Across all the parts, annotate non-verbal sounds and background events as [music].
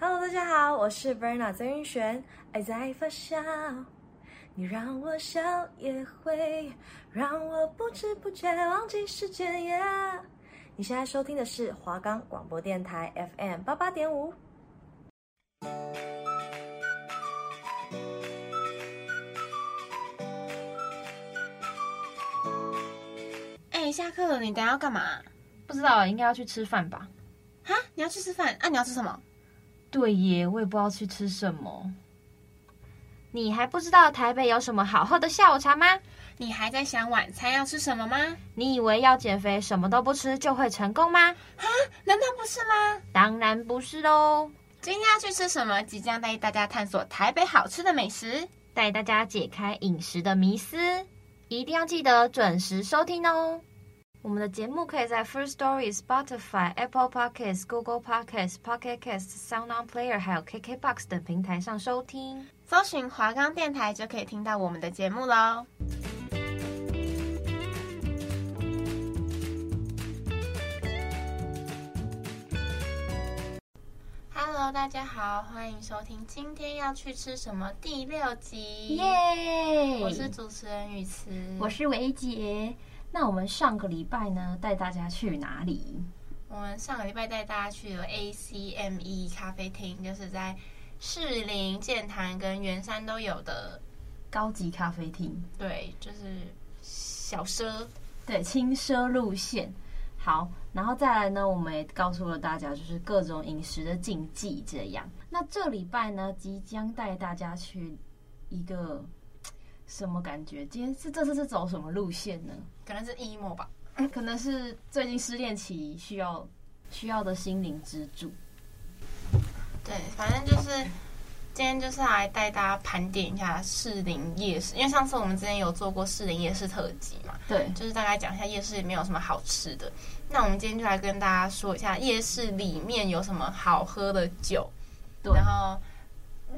Hello，大家好，我是 Verna 曾云璇。爱在发酵，你让我笑也会让我不知不觉忘记时间。Yeah，你现在收听的是华冈广播电台 FM 八八点五。哎，下课了，你等下要干嘛？不知道，应该要去吃饭吧？哈，你要去吃饭？啊，你要吃什么？对耶，我也不知道去吃什么。你还不知道台北有什么好喝的下午茶吗？你还在想晚餐要吃什么吗？你以为要减肥什么都不吃就会成功吗？啊，难道不是吗？当然不是喽！今天要去吃什么？即将带大家探索台北好吃的美食，带大家解开饮食的迷思，一定要记得准时收听哦。我们的节目可以在 First Story、Spotify、Apple Podcasts、Google Podcasts、Pocket Casts、Sound On Player 还有 KKBox 等平台上收听。搜寻华冈电台就可以听到我们的节目喽。Hello，大家好，欢迎收听今天要去吃什么第六集。耶！我是主持人雨慈，我是维姐。那我们上个礼拜呢，带大家去哪里？我们上个礼拜带大家去了 ACME 咖啡厅，就是在士林、剑潭跟圆山都有的高级咖啡厅。对，就是小奢，对，轻奢路线。好，然后再来呢，我们也告诉了大家，就是各种饮食的禁忌这样。那这礼拜呢，即将带大家去一个。什么感觉？今天是这次是走什么路线呢？可能是 emo 吧，[laughs] 可能是最近失恋期需要需要的心灵支柱。对，反正就是今天就是来带大家盘点一下士林夜市，因为上次我们之前有做过士林夜市特辑嘛，对，就是大概讲一下夜市里面有什么好吃的。那我们今天就来跟大家说一下夜市里面有什么好喝的酒，对，然后。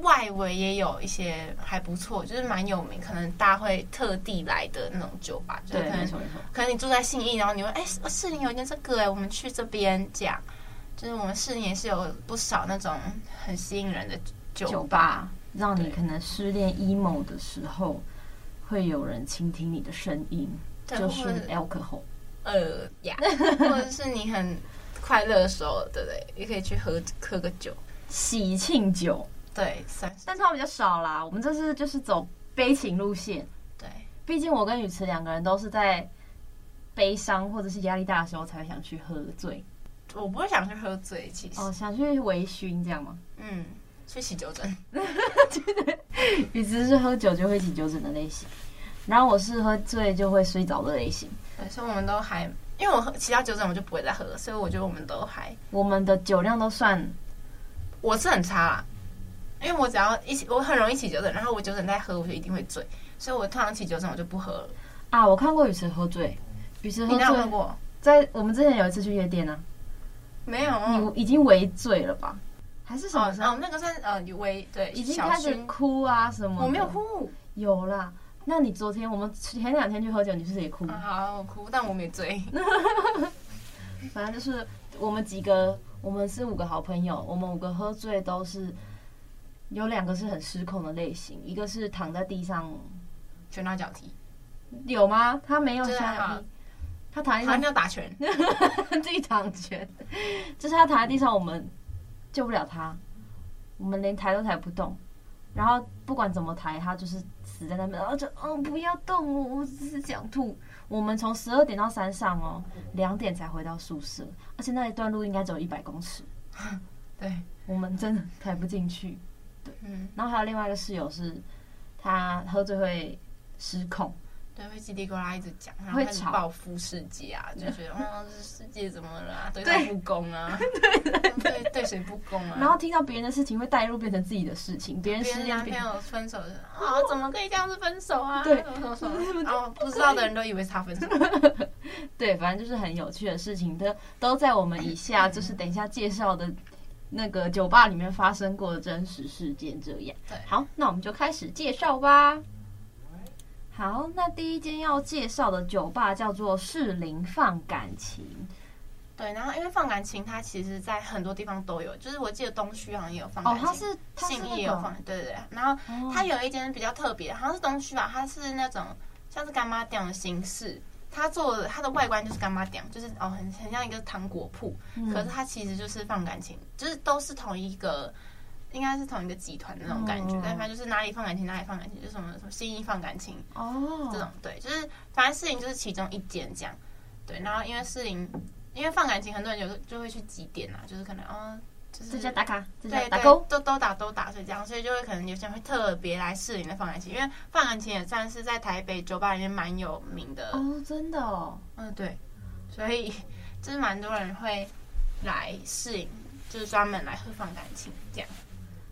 外围也有一些还不错，就是蛮有名，可能大家会特地来的那种酒吧。对，没错没错。可能你住在信义，然后你会，哎，士林有一间这个，哎，我们去这边讲。就是我们士林也是有不少那种很吸引人的酒吧，酒吧让你可能失恋 emo 的时候，会有人倾听你的声音，就是 alcohol。呃呀，[laughs] 或者是你很快乐的时候，对不对？也可以去喝喝个酒，喜庆酒。对，但他们比较少啦。我们这次就是走悲情路线。对，毕竟我跟雨慈两个人都是在悲伤或者是压力大的时候才会想去喝醉。我不会想去喝醉，其实。哦，想去微醺这样吗？嗯，去洗酒疹。[laughs] 雨慈是喝酒就会起酒疹的类型，然后我是喝醉就会睡着的类型。对，所以我们都还，因为我喝其他酒疹我就不会再喝了，所以我觉得我们都还，我们的酒量都算，我是很差啦。因为我只要一起，我很容易起酒疹，然后我酒疹再喝，我就一定会醉，所以我通常起酒疹我就不喝了。啊，我看过雨慈喝醉，雨慈喝醉。你过？在我们之前有一次去夜店呢、啊。没有，你已经微醉了吧？还是什么时候？哦，那个算呃微对，已经开始哭啊什么？我没有哭，有啦。那你昨天我们前两天去喝酒，你是不是也哭？啊、好，我哭，但我没醉。[laughs] [laughs] 反正就是我们几个，我们是五个好朋友，我们五个喝醉都是。有两个是很失控的类型，一个是躺在地上拳打脚踢，有吗？他没有拳打脚踢，他躺在地上要打拳，[laughs] 自己躺拳，就是他躺在地上，我们救不了他，我们连抬都抬不动，然后不管怎么抬，他就是死在那边，然后就嗯不要动我，我只是想吐。我们从十二点到山上哦，两点才回到宿舍，而且那一段路应该只有一百公尺，[laughs] 对，我们真的抬不进去。对，嗯，然后还有另外一个室友是，他喝醉会失控，对，会叽里呱啦一直讲，然后开始报复世界啊，[laughs] 就觉得哦，这世界怎么了啊？对他不公啊，对 [laughs] 对对，谁不公啊？然后听到别人的事情会带入变成自己的事情，别人失恋，男朋友分手的，啊，怎么可以这样子分手啊？对，然后 [laughs] 不知道的人都以为是他分手，对，反正就是很有趣的事情，都都在我们以下，就是等一下介绍的。那个酒吧里面发生过的真实事件，这样。对，好，那我们就开始介绍吧。好，那第一间要介绍的酒吧叫做士林放感情。对，然后因为放感情，它其实在很多地方都有，就是我记得东区好像也有放感情，哦，它是，它是、那个、信义也有放，对对对。然后它有一间比较特别，好像是东区吧，它是那种像是干妈店的形式，它做的它的外观就是干妈店，就是哦很很像一个糖果铺，嗯、可是它其实就是放感情，就是都是同一个。应该是同一个集团的那种感觉，但反正就是哪里放感情哪里放感情，就什么什么新意放感情哦，这种对，就是反正士林就是其中一间这样，对，然后因为士林因为放感情，很多人有时候就会去几点啊，就是可能哦，就是这家打卡，这家对打勾，都都打都打，所以这样，所以就会可能有些人会特别来士林的放感情，因为放感情也算是在台北酒吧里面蛮有名的哦，真的哦，嗯对，所以就是蛮多人会来士林，就是专门来喝放感情这样。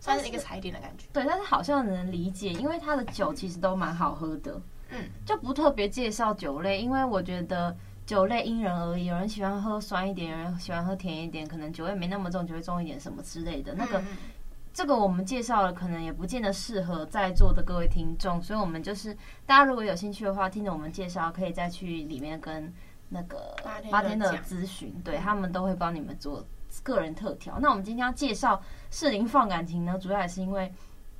算是一个踩点的感觉，对，但是好像能理解，因为它的酒其实都蛮好喝的，嗯，就不特别介绍酒类，因为我觉得酒类因人而异，有人喜欢喝酸一点，有人喜欢喝甜一点，可能酒味没那么重，就会重一点什么之类的。那个，这个我们介绍了，可能也不见得适合在座的各位听众，所以我们就是大家如果有兴趣的话，听着我们介绍，可以再去里面跟那个八天的咨询，对，他们都会帮你们做。个人特调。那我们今天要介绍适龄放感情呢，主要也是因为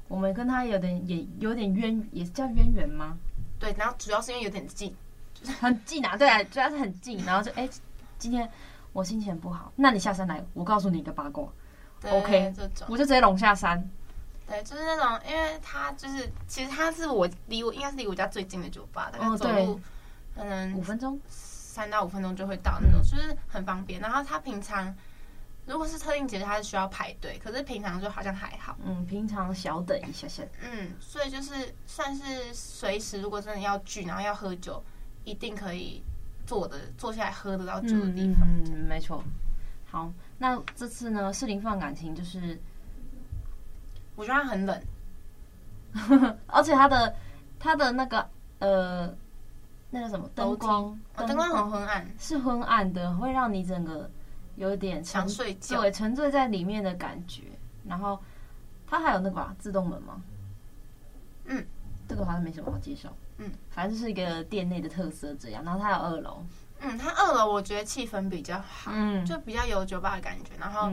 我们跟他有点也有点渊，也是叫渊源吗？对，然后主要是因为有点近，就是很近啊。对啊，主要是很近。然后就哎、欸，今天我心情不好，那你下山来，我告诉你一个八卦。对 OK，这种我就直接龙下山。对，就是那种，因为他就是其实他是我离我应该是离我家最近的酒吧，大概走路可能五分钟，三到五分钟就会到那种，就是很方便。然后他平常。如果是特定节日，它是需要排队，可是平常就好像还好。嗯，平常小等一下下。嗯，所以就是算是随时，如果真的要聚，然后要喝酒，一定可以坐的坐下来喝得到酒的地方。嗯，嗯，没错。好，那这次呢，士林放感情就是，我觉得它很冷，[laughs] 而且它的它的那个呃，那个什么灯光，灯光很昏暗，是昏暗的，会让你整个。有点沉睡觉，对，沉醉在里面的感觉。然后它还有那个、啊、自动门吗？嗯，这个好像没什么好介绍。嗯，反正是一个店内的特色这样。然后它有二楼，嗯，它二楼我觉得气氛比较好，嗯，就比较有酒吧的感觉。然后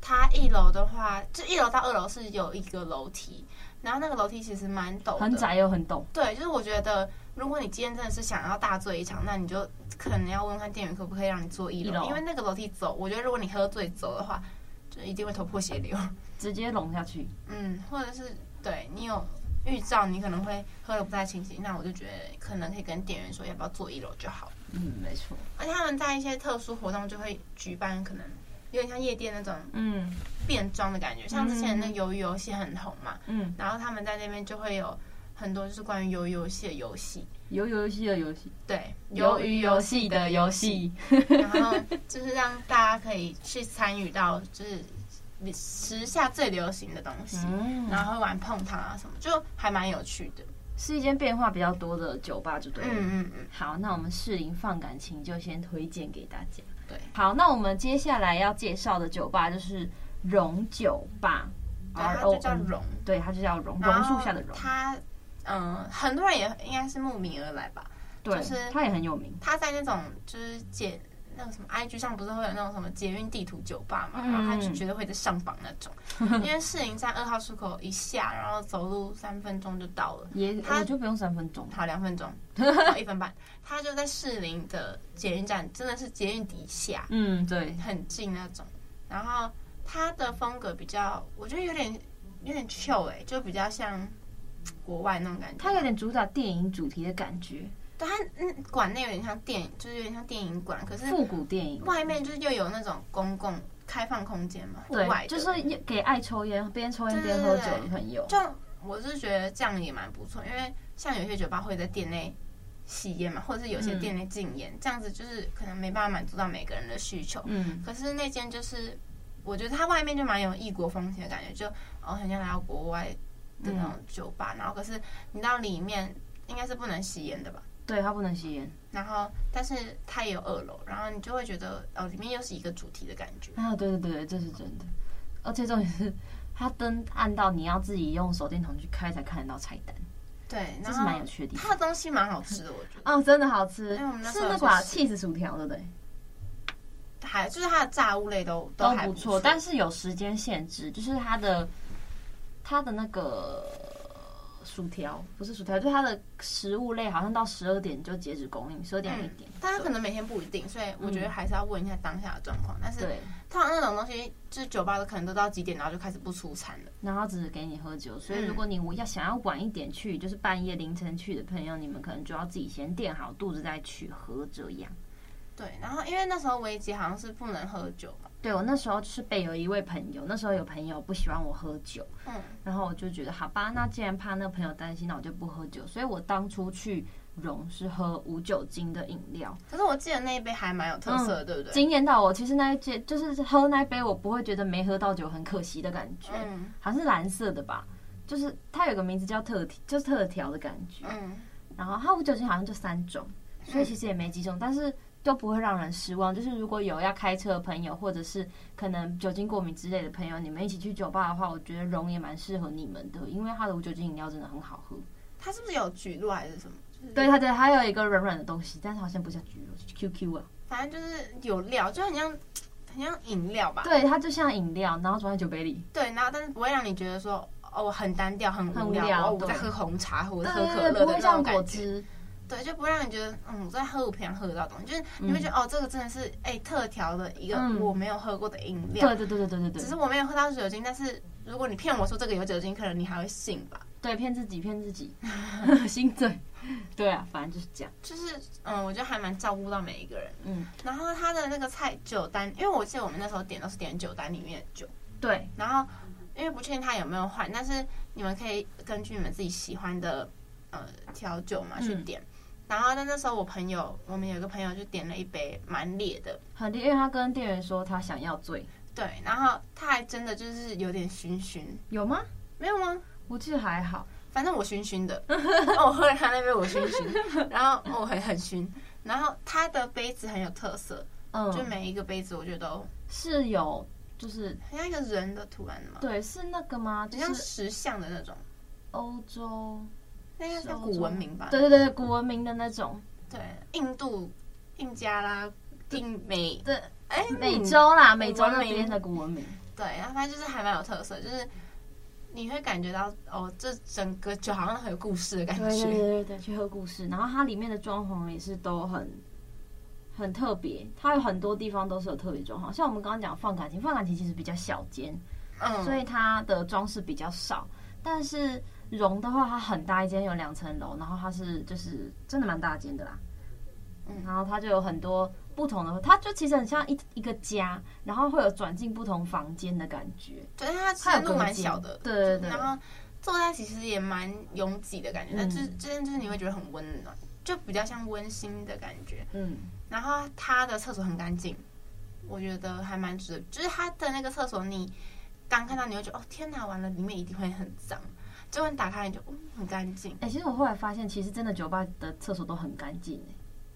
它一楼的话，就一楼到二楼是有一个楼梯，然后那个楼梯其实蛮陡，很窄又很陡。对，就是我觉得。如果你今天真的是想要大醉一场，那你就可能要问问看店员可不可以让你坐一楼，因为那个楼梯走，我觉得如果你喝醉走的话，就一定会头破血流，直接融下去。嗯，或者是对你有预兆，你可能会喝的不太清醒，那我就觉得可能可以跟店员说要不要坐一楼就好。嗯，没错。而且他们在一些特殊活动就会举办，可能有点像夜店那种嗯变装的感觉，像之前那鱿鱼游戏很红嘛，嗯，然后他们在那边就会有。很多就是关于鱿鱼游戏的游戏，鱿鱼游戏的游戏，对，鱿鱼游戏的游戏，然后就是让大家可以去参与到，就是时下最流行的东西，嗯、然后会玩碰糖啊什么，就还蛮有趣的，是一间变化比较多的酒吧，就对了。嗯嗯嗯。好，那我们士林放感情就先推荐给大家。对，好，那我们接下来要介绍的酒吧就是榕酒吧，然后它就叫榕，对，它就叫榕，榕树下的榕，它。嗯，很多人也应该是慕名而来吧。对，就是它也很有名。它在那种就是捷那个什么 IG 上不是会有那种什么捷运地图酒吧嘛，嗯、然后他就觉得会在上榜那种。[laughs] 因为士林站二号出口一下，然后走路三分钟就到了。也，他就不用三分钟，好两分钟，[laughs] 一分半。他就在士林的捷运站，真的是捷运底下。嗯，对，很近那种。然后他的风格比较，我觉得有点有点 chill 哎，就比较像。国外那种感觉，他有点主打电影主题的感觉。对，它嗯，馆内有点像电影，就是有点像电影馆，可是复古电影。外面就是又有那种公共开放空间嘛，户外就是给爱抽烟、边抽烟边喝酒的朋友。就我是觉得这样也蛮不错，因为像有些酒吧会在店内吸烟嘛，或者是有些店内禁烟，嗯、这样子就是可能没办法满足到每个人的需求。嗯，可是那间就是我觉得它外面就蛮有异国风情的感觉，就哦，很像来到国外。的那种酒吧，嗯、然后可是你到里面应该是不能吸烟的吧？对，它不能吸烟。然后，但是它也有二楼，然后你就会觉得哦，里面又是一个主题的感觉。啊，对对对，这是真的。而且重点是，它灯暗到你要自己用手电筒去开才看得到菜单。对，这是蛮有趣的地方。它的东西蛮好吃的，我觉得。[laughs] 哦，真的好吃，是那款起司薯条，对不对？还就是它的炸物类都都还不错，但是有时间限制，就是它的它的那个。薯条不是薯条，就是它的食物类，好像到十二点就截止供应，十二点一点。但它可能每天不一定，所以我觉得还是要问一下当下的状况。嗯、但是，通常那种东西，就是酒吧的可能都到几点，然后就开始不出餐了，然后只是给你喝酒。所以，如果你我要想要晚一点去，就是半夜凌晨去的朋友，你们可能就要自己先垫好肚子再去喝这样。对，然后因为那时候维吉好像是不能喝酒嘛。对，我那时候就是被有一位朋友，那时候有朋友不喜欢我喝酒，嗯，然后我就觉得好吧，那既然怕那个朋友担心，那我就不喝酒。所以我当初去荣是喝无酒精的饮料。可是我记得那一杯还蛮有特色的，嗯、对不对？惊艳到我。其实那一杯就是喝那一杯，我不会觉得没喝到酒很可惜的感觉。嗯，好像是蓝色的吧，就是它有个名字叫特就是特调的感觉。嗯，然后它无酒精好像就三种，所以其实也没几种，但是。都不会让人失望。就是如果有要开车的朋友，或者是可能酒精过敏之类的朋友，你们一起去酒吧的话，我觉得荣也蛮适合你们的，因为它的无酒精饮料真的很好喝。它是不是有橘露还是什么？就是、对，它对，还有一个软软的东西，但是好像不像蒟蒻，是 QQ 啊。反正就是有料，就很像很像饮料吧。对，它就像饮料，然后装在酒杯里。对，然后但是不会让你觉得说哦很单调，很无聊。无聊哦，我在喝红茶，或者喝可乐的那种感觉。对，就不会让你觉得，嗯，我在喝我平常喝得到东西，就是你会觉得，嗯、哦，这个真的是哎、欸、特调的一个我没有喝过的饮料。对对对对对对对。只是我没有喝到酒精，但是如果你骗我说这个有酒精，可能你还会信吧？对，骗自己骗自己，[laughs] 心醉。对啊，反正就是这样。就是嗯，我觉得还蛮照顾到每一个人。嗯。然后他的那个菜酒单，因为我记得我们那时候点都是点酒单里面的酒。对。然后因为不确定他有没有换，但是你们可以根据你们自己喜欢的呃调酒嘛去点。嗯然后，但那时候我朋友，我们有个朋友就点了一杯蛮烈的，很烈，因为他跟店员说他想要醉。对，然后他还真的就是有点醺醺，有吗？没有吗？我记得还好，反正我醺醺的。我喝了他那杯，我醺醺，然后我很很醺。然后他的杯子很有特色，嗯，就每一个杯子我觉得都是有，就是很像一个人的图案嘛？对，是那个吗？就像石像的那种，欧洲。那个叫古文明吧？对对对，古文明的那种。对，印度、印加啦、印美对，哎，美洲啦，美洲那边的古文明。对，然后反正就是还蛮有特色，就是你会感觉到哦，这整个就好像很有故事的感觉。对对对对，去喝故事。然后它里面的装潢也是都很很特别，它有很多地方都是有特别装潢。像我们刚刚讲放感情，放感情其实比较小间，嗯，所以它的装饰比较少，但是。荣的话，它很大一间，有两层楼，然后它是就是真的蛮大间的啦。嗯，然后它就有很多不同的，它就其实很像一一个家，然后会有转进不同房间的感觉。对，它其实路蛮小的，对对对。然后坐在其实也蛮拥挤的感觉，但是这边就是你会觉得很温暖，就比较像温馨的感觉。嗯，然后它的厕所很干净，我觉得还蛮值得。就是它的那个厕所，你刚看到你会觉得哦天哪，完了，里面一定会很脏。就你打开你就嗯很干净。哎、欸，其实我后来发现，其实真的酒吧的厕所都很干净哎，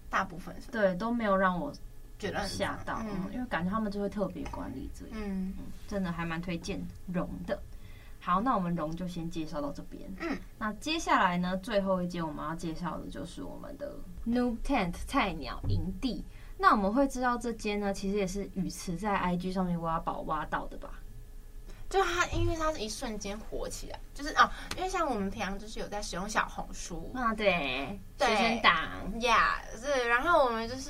大部分是。对，都没有让我觉得吓到，嗯，因为感觉他们就会特别管理这里，嗯，嗯，真的还蛮推荐荣的。好，那我们荣就先介绍到这边。嗯，那接下来呢，最后一间我们要介绍的就是我们的 New Tent 菜鸟营地。那我们会知道这间呢，其实也是雨慈在 IG 上面挖宝挖到的吧？就它，因为它是一瞬间火起来，就是哦，因为像我们平常就是有在使用小红书啊，对，对，学生党呀，对，然后我们就是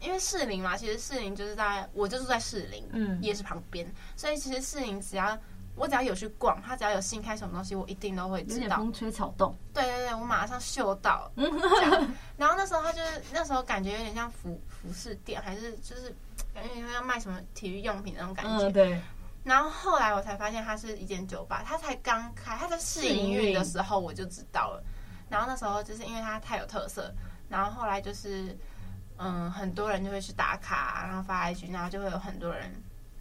因为士林嘛，其实士林就是在我就住在士林，嗯，夜市旁边，所以其实士林只要我只要有去逛，他只要有新开什么东西，我一定都会知道。风吹草动，对对对，我马上嗅到。[laughs] 然后那时候他就是那时候感觉有点像服服饰店，还是就是感觉像卖什么体育用品那种感觉，嗯、对。然后后来我才发现它是一间酒吧，它才刚开，它在试营运的时候我就知道了。然后那时候就是因为它太有特色，然后后来就是嗯，很多人就会去打卡，然后发 IG，然后就会有很多人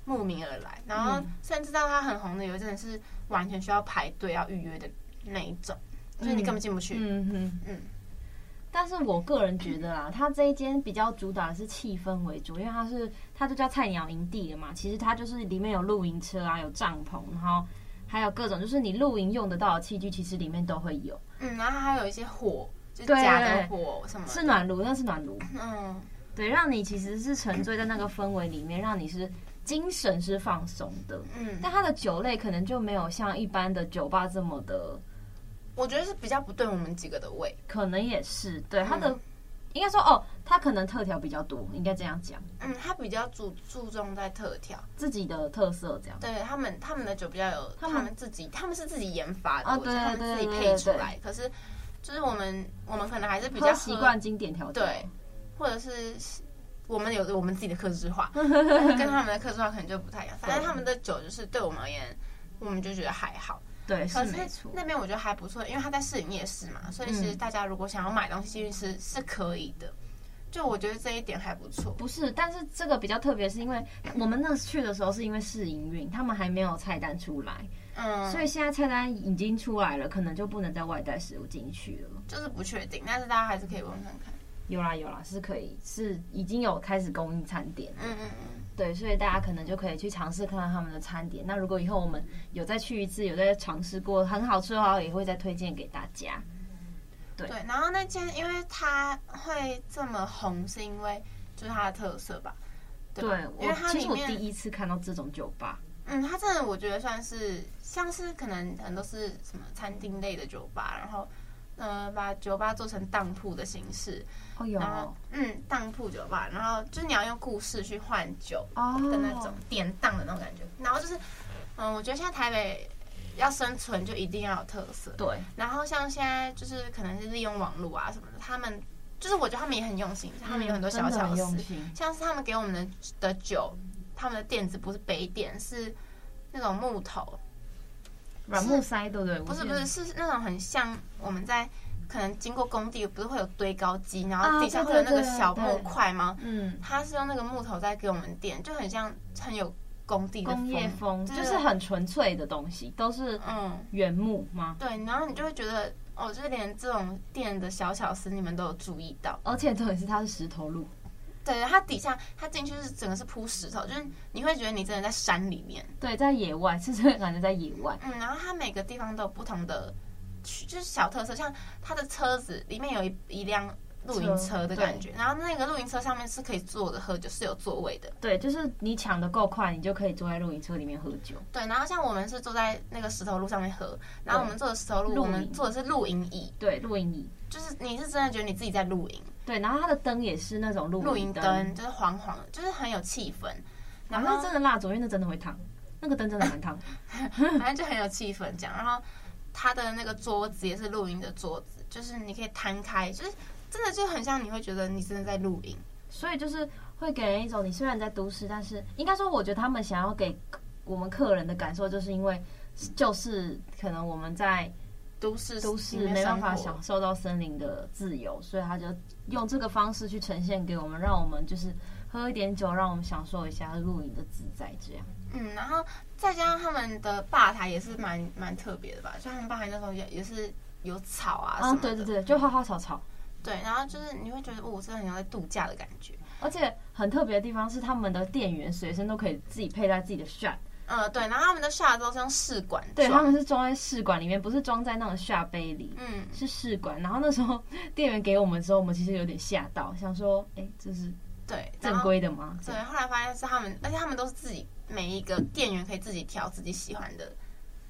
慕名而来。然后甚至到它很红的有一阵是完全需要排队要预约的那一种，就是你根本进不去。嗯哼嗯。但是我个人觉得啦，它这一间比较主打的是气氛为主，因为它是它就叫菜鸟营地了嘛。其实它就是里面有露营车啊，有帐篷，然后还有各种就是你露营用得到的器具，其实里面都会有。嗯，然后还有一些火，就假的火什么，是暖炉，那是暖炉。嗯，对，让你其实是沉醉在那个氛围里面，让你是精神是放松的。嗯，但它的酒类可能就没有像一般的酒吧这么的，我觉得是比较不对我们几个的胃，可能也是对他的。嗯应该说哦，他可能特调比较多，应该这样讲。嗯，他比较注注重在特调，自己的特色这样。对他们，他们的酒比较有他们自己，他们是自己研发的，啊、对，对，对，他们自己配出来。可是，就是我们我们可能还是比较习惯经典调酒，对，或者是我们有我们自己的克制化，[laughs] 跟他们的克制化可能就不太一样。反正他们的酒就是对我们而言，我们就觉得还好。对，是没错。那边我觉得还不错，因为他在市营夜市嘛，所以其实大家如果想要买东西进去吃是可以的。就我觉得这一点还不错。不是，但是这个比较特别，是因为我们那去的时候是因为试营运，他们还没有菜单出来，嗯，所以现在菜单已经出来了，可能就不能再外带食物进去了。就是不确定，但是大家还是可以问看看。有啦有啦，是可以，是已经有开始供应餐点。嗯嗯嗯。对，所以大家可能就可以去尝试看看他们的餐点。那如果以后我们有再去一次，有再尝试过很好吃的话，也会再推荐给大家。对，对，然后那间因为它会这么红，是因为就是它的特色吧？对，对，因为它其实我第一次看到这种酒吧。嗯，它真的我觉得算是像是可能很多是什么餐厅类的酒吧，然后呃把酒吧做成当铺的形式。然后嗯，当铺酒吧，然后就是你要用故事去换酒的那种典当的那种感觉。然后就是嗯，我觉得现在台北要生存就一定要有特色。对。然后像现在就是可能是利用网络啊什么的，他们就是我觉得他们也很用心，他们有很多小巧思，像是他们给我们的的酒，他们的垫子不是杯垫，是那种木头软木塞，对不对？不是不是，是那种很像我们在。可能经过工地，不是会有堆高机，然后底下会有那个小木块吗？嗯，它是用那个木头在给我们垫，就很像很有工地的工业风，就是很纯粹的东西，都是嗯原木吗？对，然后你就会觉得哦，就是连这种垫的小巧思，你们都有注意到，而且特别是它是石头路，对，它底下它进去是整个是铺石头，就是你会觉得你真的在山里面，对，在野外 [laughs] 是真的感觉在野外，嗯，然后它每个地方都有不同的。就是小特色，像它的车子里面有一一辆露营车的感觉，然后那个露营车上面是可以坐着喝酒，是有座位的。对，就是你抢的够快，你就可以坐在露营车里面喝酒。对，然后像我们是坐在那个石头路上面喝，然后我们坐的石头路，我们坐的是露营椅。对，露营椅，就是你是真的觉得你自己在露营。对，然后它的灯也是那种露露营灯，就是黄黄的，就是很有气氛。然后是真的蜡烛，因为那真的会烫，那个灯真的很烫，[laughs] 反正就很有气氛这样。然后。它的那个桌子也是露营的桌子，就是你可以摊开，就是真的就很像你会觉得你真的在露营，所以就是会给人一种你虽然在都市，但是应该说我觉得他们想要给我们客人的感受，就是因为就是可能我们在都市都市没办法享受到森林的自由，所以他就用这个方式去呈现给我们，让我们就是喝一点酒，让我们享受一下露营的自在这样。嗯，然后再加上他们的吧台也是蛮蛮特别的吧，像他们吧台那时候也也是有草啊什么的，对对对，就花花草草。对，然后就是你会觉得哦，真的很像在度假的感觉。而且很特别的地方是他们的店员随身都可以自己佩戴自己的 shot。嗯，对，然后他们的都是用试管，对，他们是装在试管里面，不是装在那种 shot 杯里，嗯，是试管。然后那时候店员给我们的时候，我们其实有点吓到，想说，哎，这是对正规的吗？对，后来发现是他们，而且他们都是自己。每一个店员可以自己调自己喜欢的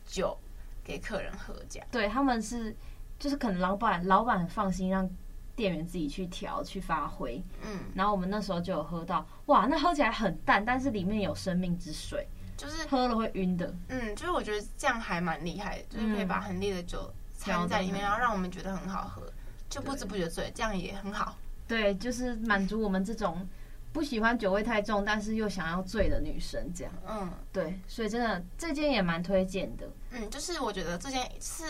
酒给客人喝，这样。对，他们是，就是可能老板老板很放心让店员自己去调去发挥。嗯。然后我们那时候就有喝到，哇，那喝起来很淡，但是里面有生命之水，就是喝了会晕的。嗯，就是我觉得这样还蛮厉害的，就是可以把很烈的酒掺在里面，然后让我们觉得很好喝，就不知不觉醉，这样也很好。对，就是满足我们这种。不喜欢酒味太重，但是又想要醉的女生，这样，嗯，对，所以真的这间也蛮推荐的，嗯，就是我觉得这间是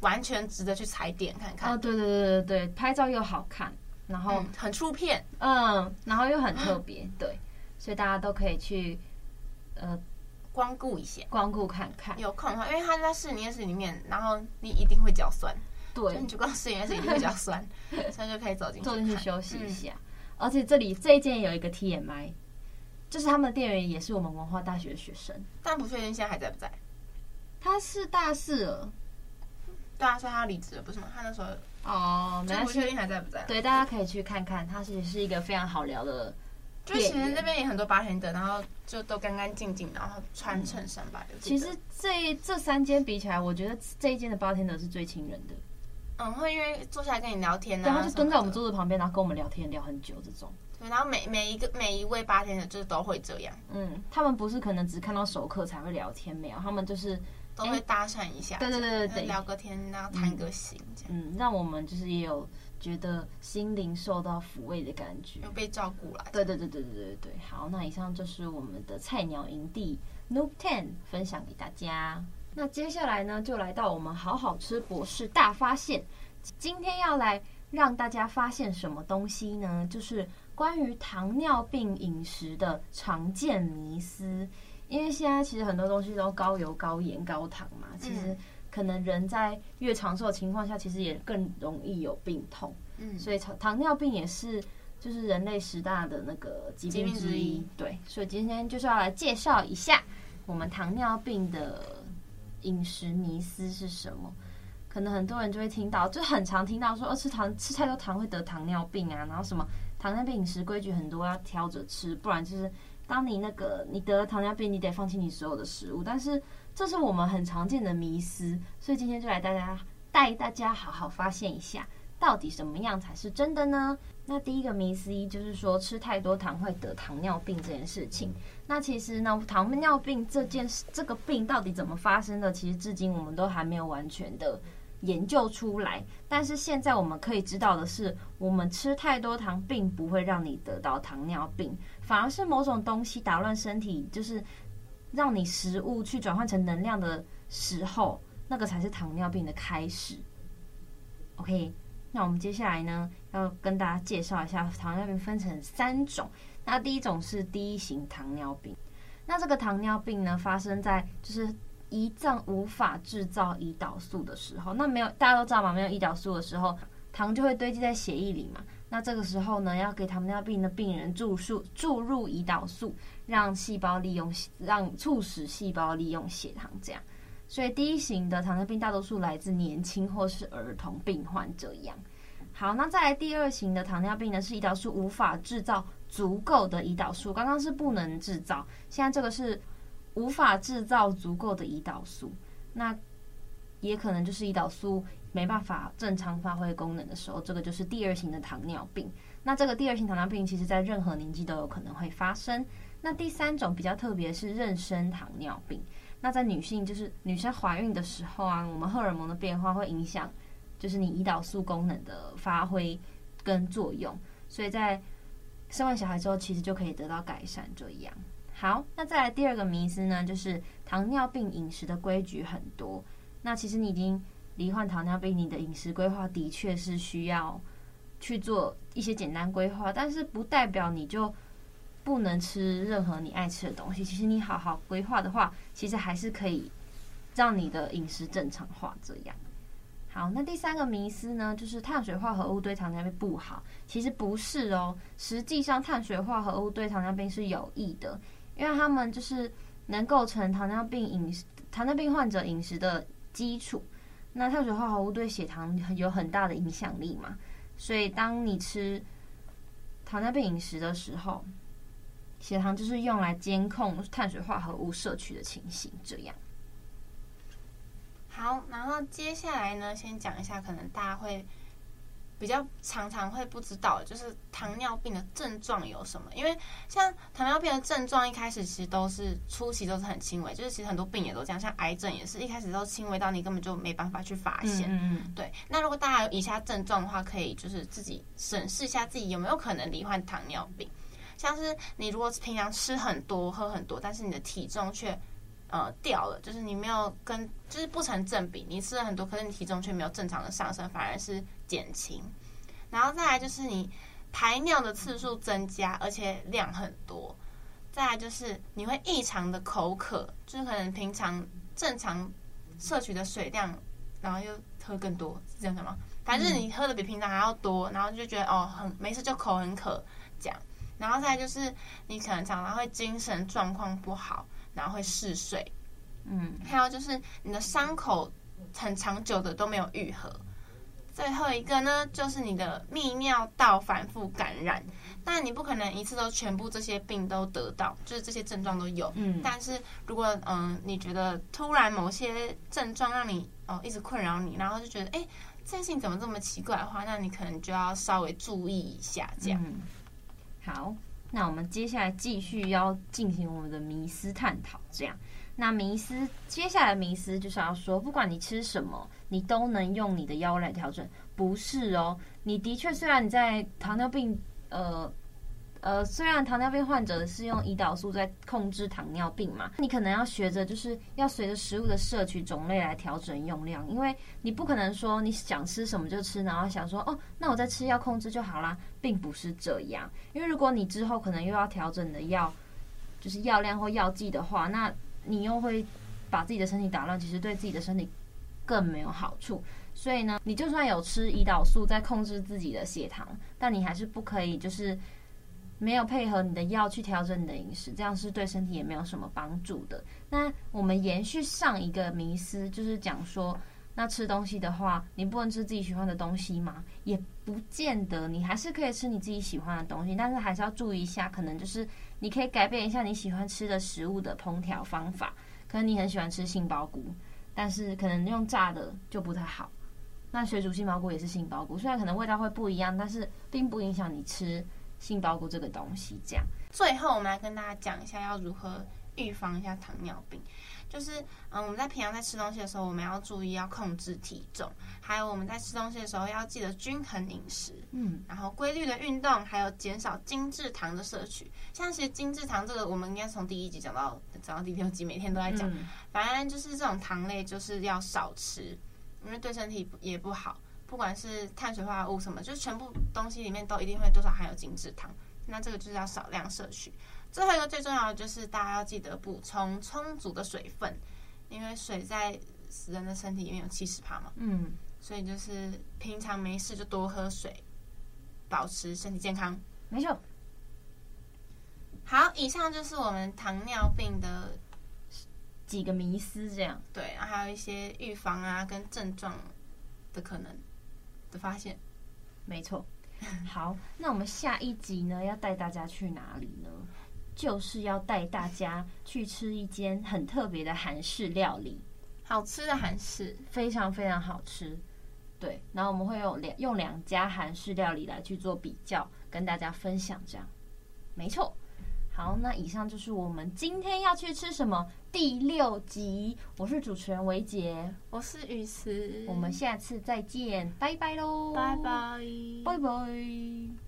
完全值得去踩点看看。哦，对对对对对，拍照又好看，然后、嗯、很出片，嗯，然后又很特别，对，所以大家都可以去呃光顾一下，光顾看看，有空的话，因为他在士林夜市里面，然后你一定会脚酸，对，你去逛士林夜市一定会脚酸，[laughs] 所以就可以走进去坐进去休息一下。嗯而且这里这一间有一个 TMI，就是他们的店员也是我们文化大学的学生，但不确定现在还在不在。他是大四了，对啊，所以他离职了，不是吗？他那时候哦，没关系，不确定还在不在。对，大家可以去看看，他其实是一个非常好聊的。就其实那边也很多八天的，然后就都干干净净，然后穿衬衫吧。其实这这三间比起来，我觉得这一间的八天的是最亲人的。嗯，会因为坐下来跟你聊天呢，对，他就蹲在我们桌子旁边，然后跟我们聊天聊很久这种。对，然后每每一个每一位八天的，就是都会这样。嗯，他们不是可能只看到熟客才会聊天，没有，他们就是都会搭讪一下。对对对对对，聊个天，然后谈个心这样。嗯，让我们就是也有觉得心灵受到抚慰的感觉，有被照顾了。对对对对对对对。好，那以上就是我们的菜鸟营地 Noob Ten 分享给大家。那接下来呢，就来到我们好好吃博士大发现。今天要来让大家发现什么东西呢？就是关于糖尿病饮食的常见迷思。因为现在其实很多东西都高油、高盐、高糖嘛，其实可能人在越长寿的情况下，其实也更容易有病痛。嗯，所以糖糖尿病也是就是人类十大的那个疾病之一。对，所以今天就是要来介绍一下我们糖尿病的饮食迷思是什么。可能很多人就会听到，就很常听到说，哦，吃糖吃太多糖会得糖尿病啊，然后什么糖尿病饮食规矩很多，要挑着吃，不然就是当你那个你得了糖尿病，你得放弃你所有的食物。但是这是我们很常见的迷思，所以今天就来大家带大家好好发现一下，到底什么样才是真的呢？那第一个迷思就是说吃太多糖会得糖尿病这件事情。那其实呢，糖尿病这件事这个病到底怎么发生的？其实至今我们都还没有完全的。研究出来，但是现在我们可以知道的是，我们吃太多糖并不会让你得到糖尿病，反而是某种东西打乱身体，就是让你食物去转换成能量的时候，那个才是糖尿病的开始。OK，那我们接下来呢，要跟大家介绍一下糖尿病分成三种。那第一种是第一型糖尿病，那这个糖尿病呢，发生在就是。胰脏无法制造胰岛素的时候，那没有大家都知道嘛，没有胰岛素的时候，糖就会堆积在血液里嘛。那这个时候呢，要给糖尿病的病人注入注入胰岛素，让细胞利用，让促使细胞利用血糖这样。所以第一型的糖尿病大多数来自年轻或是儿童病患这样。好，那再来第二型的糖尿病呢，是胰岛素无法制造足够的胰岛素，刚刚是不能制造，现在这个是。无法制造足够的胰岛素，那也可能就是胰岛素没办法正常发挥功能的时候，这个就是第二型的糖尿病。那这个第二型糖尿病，其实在任何年纪都有可能会发生。那第三种比较特别是妊娠糖尿病，那在女性就是女生怀孕的时候啊，我们荷尔蒙的变化会影响，就是你胰岛素功能的发挥跟作用，所以在生完小孩之后，其实就可以得到改善这样。好，那再来第二个迷思呢，就是糖尿病饮食的规矩很多。那其实你已经罹患糖尿病，你的饮食规划的确是需要去做一些简单规划，但是不代表你就不能吃任何你爱吃的东西。其实你好好规划的话，其实还是可以让你的饮食正常化。这样。好，那第三个迷思呢，就是碳水化合物对糖尿病不好。其实不是哦，实际上碳水化合物对糖尿病是有益的。因为他们就是能构成糖尿病饮食、糖尿病患者饮食的基础。那碳水化合物对血糖有很大的影响力嘛，所以当你吃糖尿病饮食的时候，血糖就是用来监控碳水化合物摄取的情形。这样。好，然后接下来呢，先讲一下，可能大家会。比较常常会不知道，就是糖尿病的症状有什么？因为像糖尿病的症状，一开始其实都是初期都是很轻微，就是其实很多病也都这样，像癌症也是一开始都轻微到你根本就没办法去发现。嗯嗯。对，那如果大家有以下症状的话，可以就是自己审视一下自己有没有可能罹患糖尿病。像是你如果平常吃很多、喝很多，但是你的体重却呃掉了，就是你没有跟就是不成正比，你吃了很多，可是你体重却没有正常的上升，反而是。减轻，然后再来就是你排尿的次数增加，而且量很多。再来就是你会异常的口渴，就是可能平常正常摄取的水量，然后又喝更多，是这样的吗？反正你喝的比平常还要多，然后就觉得哦，很没事就口很渴这样。然后再来就是你可能常常会精神状况不好，然后会嗜睡，嗯，还有就是你的伤口很长久的都没有愈合。最后一个呢，就是你的泌尿道反复感染。但你不可能一次都全部这些病都得到，就是这些症状都有。嗯，但是如果嗯、呃，你觉得突然某些症状让你哦一直困扰你，然后就觉得哎，这件事情怎么这么奇怪的话，那你可能就要稍微注意一下这样。嗯、好，那我们接下来继续要进行我们的迷思探讨。这样，那迷思接下来迷思就是要说，不管你吃什么，你都能用你的腰来调整。不是哦，你的确虽然你在糖尿病。呃呃，虽然糖尿病患者是用胰岛素在控制糖尿病嘛，你可能要学着就是要随着食物的摄取种类来调整用量，因为你不可能说你想吃什么就吃，然后想说哦，那我再吃药控制就好啦，并不是这样。因为如果你之后可能又要调整你的药，就是药量或药剂的话，那你又会把自己的身体打乱，其实对自己的身体更没有好处。所以呢，你就算有吃胰岛素在控制自己的血糖，但你还是不可以就是没有配合你的药去调整你的饮食，这样是对身体也没有什么帮助的。那我们延续上一个迷思，就是讲说，那吃东西的话，你不能吃自己喜欢的东西吗？也不见得，你还是可以吃你自己喜欢的东西，但是还是要注意一下，可能就是你可以改变一下你喜欢吃的食物的烹调方法。可能你很喜欢吃杏鲍菇，但是可能用炸的就不太好。那水煮杏鲍菇也是杏鲍菇，虽然可能味道会不一样，但是并不影响你吃杏鲍菇这个东西。这样，最后我们来跟大家讲一下要如何预防一下糖尿病。就是，嗯，我们在平常在吃东西的时候，我们要注意要控制体重，还有我们在吃东西的时候要记得均衡饮食，嗯，然后规律的运动，还有减少精制糖的摄取。像其实精制糖这个，我们应该从第一集讲到讲到第六集，每天都在讲。嗯，反正就是这种糖类就是要少吃。因为对身体也不好，不管是碳水化合物什么，就是全部东西里面都一定会多少含有精制糖，那这个就是要少量摄取。最后一个最重要的就是大家要记得补充充足的水分，因为水在死人的身体里面有七十帕嘛，嗯，所以就是平常没事就多喝水，保持身体健康。没错。好，以上就是我们糖尿病的。几个迷思这样，对，然后还有一些预防啊跟症状的可能的发现，没错。[laughs] 好，那我们下一集呢要带大家去哪里呢？就是要带大家去吃一间很特别的韩式料理，好吃的韩式，非常非常好吃。对，然后我们会用两用两家韩式料理来去做比较，跟大家分享这样。没错。好，那以上就是我们今天要去吃什么第六集。我是主持人维杰，我是雨慈，我们下次再见，拜拜喽，拜拜，拜拜。